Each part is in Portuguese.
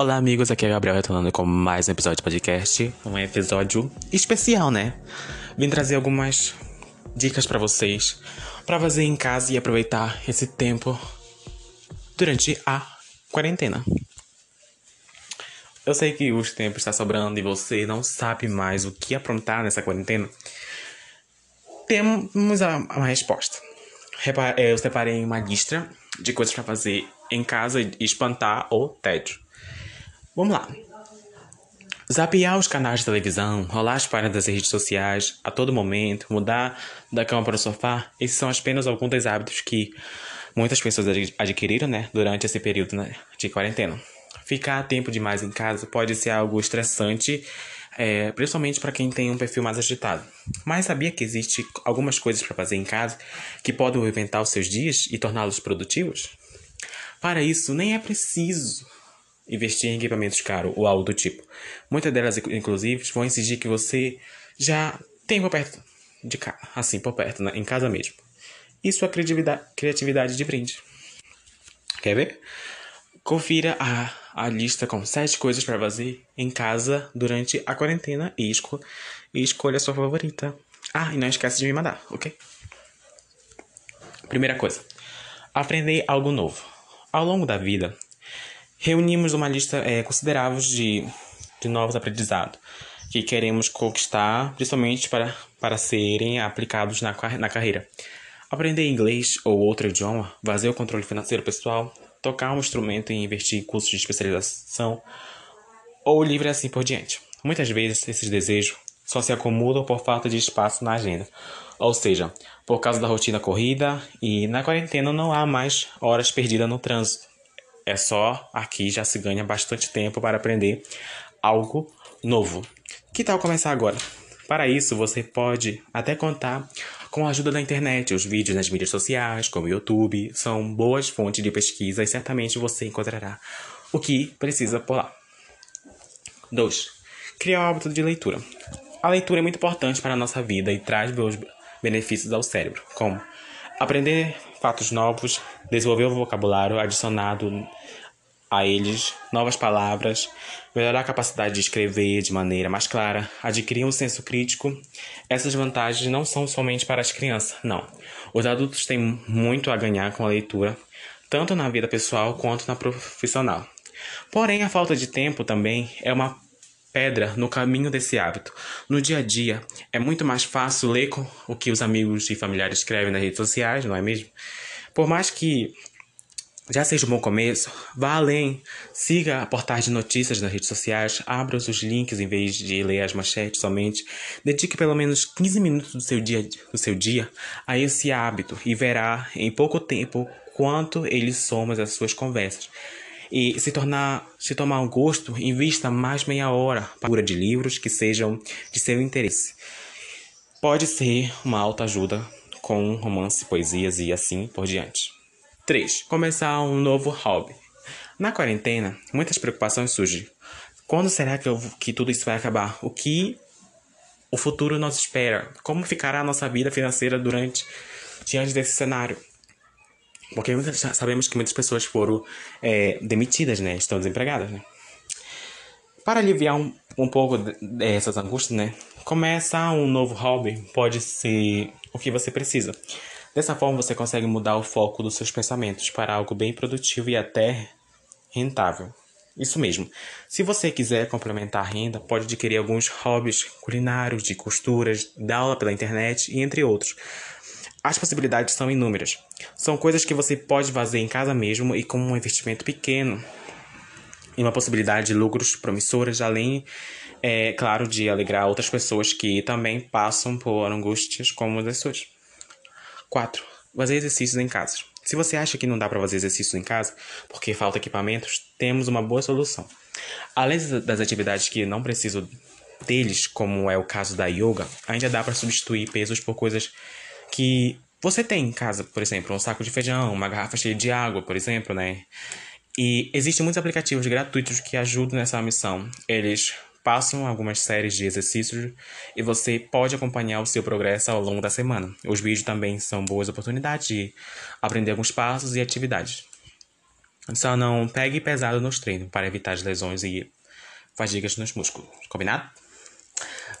Olá, amigos. Aqui é Gabriel retornando com mais um episódio de podcast. Um episódio especial, né? Vim trazer algumas dicas para vocês para fazer em casa e aproveitar esse tempo durante a quarentena. Eu sei que os tempos está sobrando e você não sabe mais o que aprontar nessa quarentena. Temos a, a resposta. Eu separei uma lista de coisas para fazer em casa e espantar o tédio. Vamos lá. Zapear os canais de televisão, rolar as páginas das redes sociais a todo momento, mudar da cama para o sofá, esses são apenas alguns dos hábitos que muitas pessoas adquiriram né, durante esse período né, de quarentena. Ficar tempo demais em casa pode ser algo estressante, é, principalmente para quem tem um perfil mais agitado. Mas sabia que existe algumas coisas para fazer em casa que podem reinventar os seus dias e torná-los produtivos? Para isso, nem é preciso investir em equipamentos caros ou algo do tipo. Muitas delas, inclusive, vão exigir que você já tenha por perto de assim, por perto, né? em casa mesmo. E sua criatividade, de brinde. Quer ver? Confira a, a lista com sete coisas para fazer em casa durante a quarentena e, esco e escolha a sua favorita. Ah, e não esquece de me mandar, ok? Primeira coisa: aprender algo novo. Ao longo da vida, reunimos uma lista é, considerável de, de novos aprendizados que queremos conquistar, principalmente para, para serem aplicados na, na carreira. Aprender inglês ou outro idioma, fazer o controle financeiro pessoal, tocar um instrumento e investir em cursos de especialização ou livre assim por diante. Muitas vezes esses desejos só se acumulam por falta de espaço na agenda, ou seja, por causa da rotina corrida e na quarentena não há mais horas perdidas no trânsito. É só aqui já se ganha bastante tempo para aprender algo novo. Que tal começar agora? Para isso, você pode até contar com a ajuda da internet. Os vídeos nas mídias sociais, como o YouTube, são boas fontes de pesquisa e certamente você encontrará o que precisa por lá. 2. Criar o hábito de leitura. A leitura é muito importante para a nossa vida e traz benefícios ao cérebro, como aprender fatos novos, desenvolver o vocabulário adicionado a eles novas palavras, melhorar a capacidade de escrever de maneira mais clara, adquirir um senso crítico. Essas vantagens não são somente para as crianças, não. Os adultos têm muito a ganhar com a leitura, tanto na vida pessoal quanto na profissional. Porém, a falta de tempo também é uma pedra no caminho desse hábito. No dia a dia, é muito mais fácil ler o que os amigos e familiares escrevem nas redes sociais, não é mesmo? Por mais que já seja um bom começo, vá além. Siga a portais de notícias nas redes sociais, abra os links em vez de ler as manchetes somente. Dedique pelo menos 15 minutos do seu dia, do seu dia a esse hábito e verá em pouco tempo quanto ele soma as suas conversas. E se tornar, se tomar um gosto, invista mais meia hora para de livros que sejam de seu interesse. Pode ser uma alta ajuda com romance, poesias e assim por diante. 3. Começar um novo hobby. Na quarentena, muitas preocupações surgem. Quando será que, eu, que tudo isso vai acabar? O que o futuro nos espera? Como ficará a nossa vida financeira durante diante desse cenário? Porque sabemos que muitas pessoas foram é, demitidas, né? Estão desempregadas, né? Para aliviar um, um pouco dessas angústias, né? Começar um novo hobby pode ser o que você precisa. Dessa forma, você consegue mudar o foco dos seus pensamentos para algo bem produtivo e até rentável. Isso mesmo. Se você quiser complementar a renda, pode adquirir alguns hobbies culinários, de costuras, dar aula pela internet e entre outros. As possibilidades são inúmeras. São coisas que você pode fazer em casa mesmo e com um investimento pequeno e uma possibilidade de lucros promissoras, além, é claro, de alegrar outras pessoas que também passam por angústias como as suas. 4. Fazer exercícios em casa. Se você acha que não dá para fazer exercícios em casa porque falta equipamentos, temos uma boa solução. Além das atividades que não precisam deles, como é o caso da yoga, ainda dá para substituir pesos por coisas que você tem em casa, por exemplo, um saco de feijão, uma garrafa cheia de água, por exemplo, né? E existem muitos aplicativos gratuitos que ajudam nessa missão. Eles passam algumas séries de exercícios e você pode acompanhar o seu progresso ao longo da semana. Os vídeos também são boas oportunidades de aprender alguns passos e atividades. Só não pegue pesado nos treinos para evitar as lesões e fadigas nos músculos. Combinado?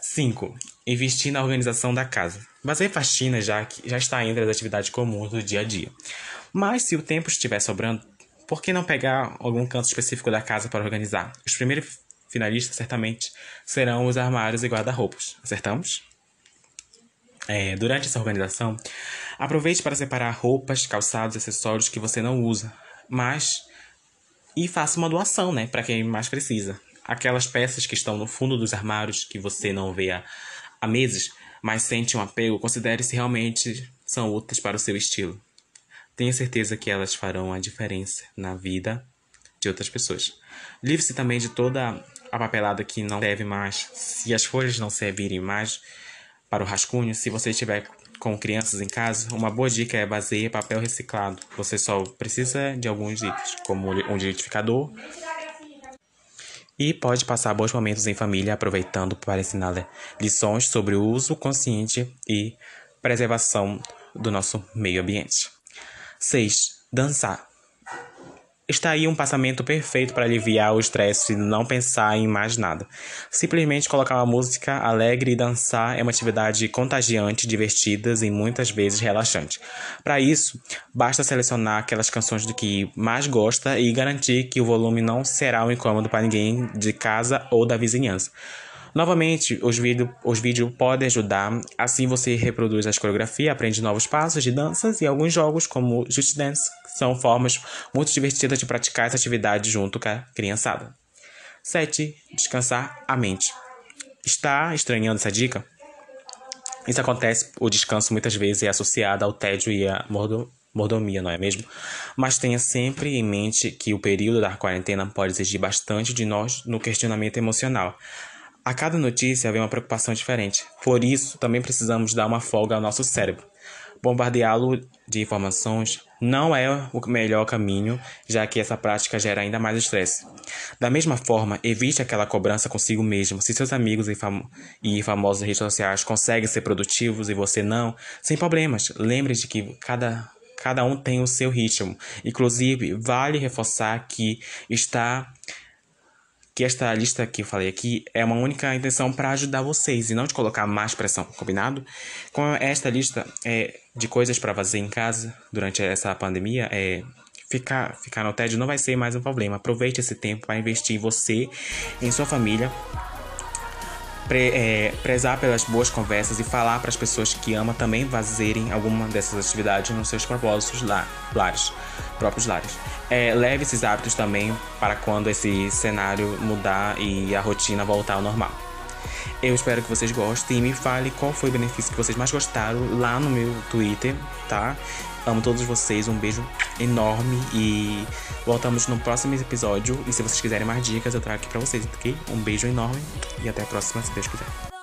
5. Investir na organização da casa. Fazer faxina já, já está entre as atividades comuns do dia a dia. Mas se o tempo estiver sobrando, por que não pegar algum canto específico da casa para organizar? Os primeiros finalistas certamente serão os armários e guarda-roupas. Acertamos? É, durante essa organização, aproveite para separar roupas, calçados, acessórios que você não usa, mas e faça uma doação, né, para quem mais precisa. Aquelas peças que estão no fundo dos armários que você não vê há, há meses, mas sente um apego, considere se realmente são úteis para o seu estilo. Tenha certeza que elas farão a diferença na vida de outras pessoas. Livre-se também de toda a papelada que não serve mais. Se as folhas não servirem mais para o rascunho, se você estiver com crianças em casa, uma boa dica é basear papel reciclado. Você só precisa de alguns itens, como um liquidificador, e pode passar bons momentos em família aproveitando para ensinar lições sobre o uso consciente e preservação do nosso meio ambiente. 6. Dançar. Está aí um passamento perfeito para aliviar o estresse e não pensar em mais nada. Simplesmente colocar uma música alegre e dançar é uma atividade contagiante, divertida e muitas vezes relaxante. Para isso, basta selecionar aquelas canções do que mais gosta e garantir que o volume não será um incômodo para ninguém de casa ou da vizinhança. Novamente, os, vídeo, os vídeos podem ajudar, assim você reproduz as coreografias, aprende novos passos de danças e alguns jogos como Just Dance, são formas muito divertidas de praticar essa atividade junto com a criançada. 7. Descansar a mente. Está estranhando essa dica? Isso acontece, o descanso muitas vezes é associado ao tédio e à mordomia, não é mesmo? Mas tenha sempre em mente que o período da quarentena pode exigir bastante de nós no questionamento emocional. A cada notícia vem uma preocupação diferente. Por isso, também precisamos dar uma folga ao nosso cérebro. Bombardeá-lo de informações não é o melhor caminho, já que essa prática gera ainda mais estresse. Da mesma forma, evite aquela cobrança consigo mesmo. Se seus amigos e, fam e famosos redes sociais conseguem ser produtivos e você não, sem problemas. Lembre de que cada cada um tem o seu ritmo. Inclusive, vale reforçar que está que esta lista que eu falei aqui é uma única intenção para ajudar vocês e não de colocar mais pressão, combinado? Com esta lista é, de coisas para fazer em casa durante essa pandemia, é, ficar, ficar no tédio não vai ser mais um problema. Aproveite esse tempo para investir em você, em sua família, pre, é, prezar pelas boas conversas e falar para as pessoas que ama também fazerem alguma dessas atividades nos seus propósitos lá, lares, próprios lares. É, leve esses hábitos também para quando esse cenário mudar e a rotina voltar ao normal. Eu espero que vocês gostem e me fale qual foi o benefício que vocês mais gostaram lá no meu Twitter, tá? Amo todos vocês, um beijo enorme e voltamos no próximo episódio. E se vocês quiserem mais dicas, eu trago aqui pra vocês, ok? Um beijo enorme e até a próxima, se Deus quiser.